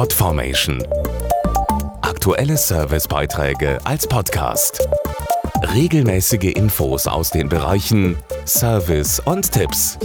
Podformation. Aktuelle Servicebeiträge als Podcast. Regelmäßige Infos aus den Bereichen Service und Tipps.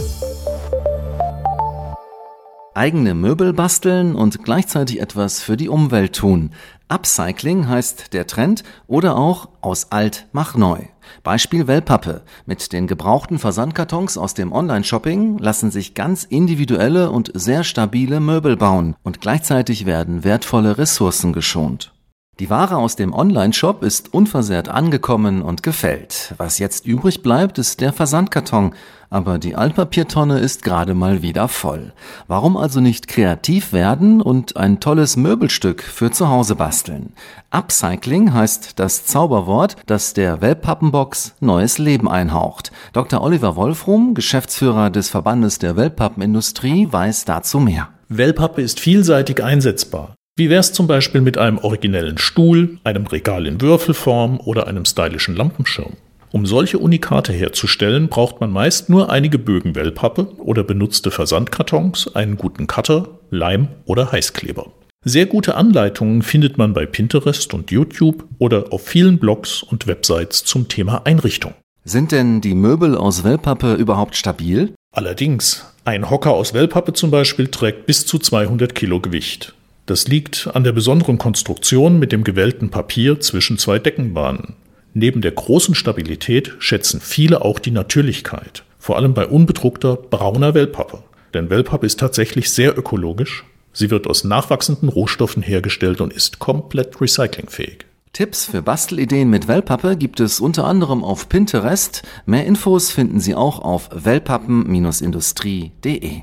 Eigene Möbel basteln und gleichzeitig etwas für die Umwelt tun. Upcycling heißt der Trend oder auch aus alt mach neu. Beispiel Wellpappe. Mit den gebrauchten Versandkartons aus dem Online-Shopping lassen sich ganz individuelle und sehr stabile Möbel bauen und gleichzeitig werden wertvolle Ressourcen geschont. Die Ware aus dem Online-Shop ist unversehrt angekommen und gefällt. Was jetzt übrig bleibt, ist der Versandkarton, aber die Altpapiertonne ist gerade mal wieder voll. Warum also nicht kreativ werden und ein tolles Möbelstück für zu Hause basteln? Upcycling heißt das Zauberwort, das der Wellpappenbox neues Leben einhaucht. Dr. Oliver Wolfrum, Geschäftsführer des Verbandes der Wellpappenindustrie, weiß dazu mehr. Wellpappe ist vielseitig einsetzbar. Wie wär's zum Beispiel mit einem originellen Stuhl, einem Regal in Würfelform oder einem stylischen Lampenschirm? Um solche Unikate herzustellen, braucht man meist nur einige Bögen Wellpappe oder benutzte Versandkartons, einen guten Cutter, Leim oder Heißkleber. Sehr gute Anleitungen findet man bei Pinterest und YouTube oder auf vielen Blogs und Websites zum Thema Einrichtung. Sind denn die Möbel aus Wellpappe überhaupt stabil? Allerdings, ein Hocker aus Wellpappe zum Beispiel trägt bis zu 200 Kilo Gewicht. Das liegt an der besonderen Konstruktion mit dem gewellten Papier zwischen zwei Deckenbahnen. Neben der großen Stabilität schätzen viele auch die Natürlichkeit, vor allem bei unbedruckter brauner Wellpappe. Denn Wellpappe ist tatsächlich sehr ökologisch. Sie wird aus nachwachsenden Rohstoffen hergestellt und ist komplett recyclingfähig. Tipps für Bastelideen mit Wellpappe gibt es unter anderem auf Pinterest. Mehr Infos finden Sie auch auf wellpappen-industrie.de